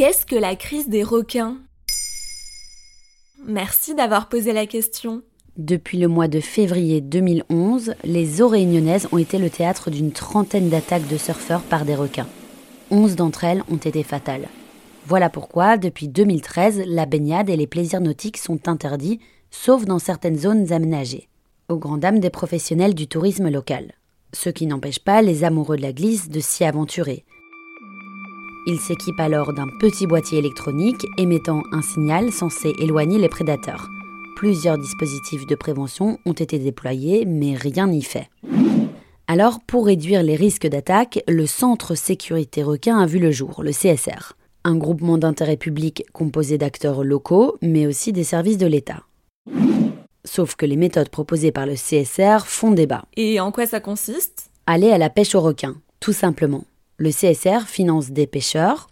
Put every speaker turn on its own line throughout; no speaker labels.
Qu'est-ce que la crise des requins? Merci d'avoir posé la question.
Depuis le mois de février 2011, les eaux réunionnaises ont été le théâtre d'une trentaine d'attaques de surfeurs par des requins. Onze d'entre elles ont été fatales. Voilà pourquoi, depuis 2013, la baignade et les plaisirs nautiques sont interdits, sauf dans certaines zones aménagées, aux grand dames des professionnels du tourisme local. Ce qui n'empêche pas les amoureux de la glisse de s'y aventurer. Ils s'équipent alors d'un petit boîtier électronique émettant un signal censé éloigner les prédateurs. Plusieurs dispositifs de prévention ont été déployés, mais rien n'y fait. Alors, pour réduire les risques d'attaque, le Centre Sécurité Requin a vu le jour, le CSR, un groupement d'intérêt public composé d'acteurs locaux, mais aussi des services de l'État. Sauf que les méthodes proposées par le CSR font débat.
Et en quoi ça consiste?
Aller à la pêche aux requins, tout simplement. Le CSR finance des pêcheurs,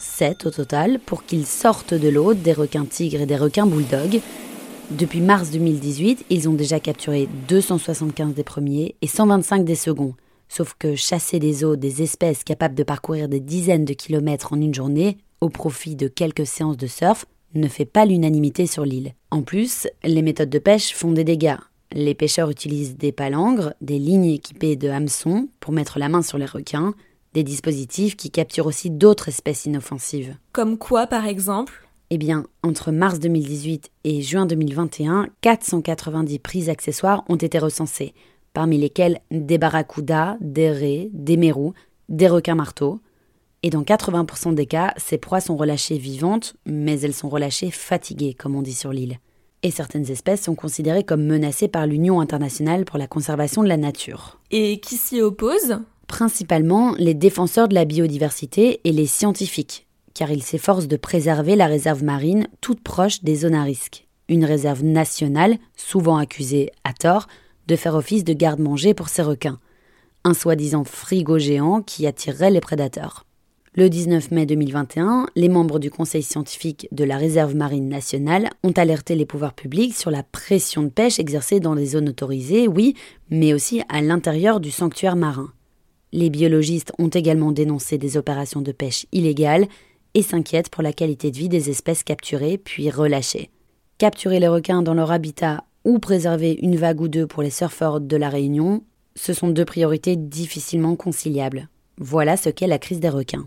7 au total, pour qu'ils sortent de l'eau des requins tigres et des requins bulldogs, depuis mars 2018, ils ont déjà capturé 275 des premiers et 125 des seconds. Sauf que chasser des eaux des espèces capables de parcourir des dizaines de kilomètres en une journée, au profit de quelques séances de surf, ne fait pas l'unanimité sur l'île. En plus, les méthodes de pêche font des dégâts. Les pêcheurs utilisent des palangres, des lignes équipées de hameçons pour mettre la main sur les requins, des dispositifs qui capturent aussi d'autres espèces inoffensives.
Comme quoi, par exemple?
Eh bien, entre mars 2018 et juin 2021, 490 prises accessoires ont été recensées, parmi lesquelles des barracudas, des raies, des mérous, des requins marteaux. Et dans 80% des cas, ces proies sont relâchées vivantes, mais elles sont relâchées fatiguées, comme on dit sur l'île. Et certaines espèces sont considérées comme menacées par l'Union internationale pour la conservation de la nature.
Et qui s'y oppose?
Principalement les défenseurs de la biodiversité et les scientifiques, car il s'efforce de préserver la réserve marine toute proche des zones à risque. Une réserve nationale, souvent accusée, à tort, de faire office de garde-manger pour ces requins. Un soi-disant frigo géant qui attirerait les prédateurs. Le 19 mai 2021, les membres du Conseil scientifique de la Réserve marine nationale ont alerté les pouvoirs publics sur la pression de pêche exercée dans les zones autorisées, oui, mais aussi à l'intérieur du sanctuaire marin. Les biologistes ont également dénoncé des opérations de pêche illégales et s'inquiètent pour la qualité de vie des espèces capturées puis relâchées. Capturer les requins dans leur habitat ou préserver une vague ou deux pour les surfeurs de la Réunion, ce sont deux priorités difficilement conciliables. Voilà ce qu'est la crise des requins.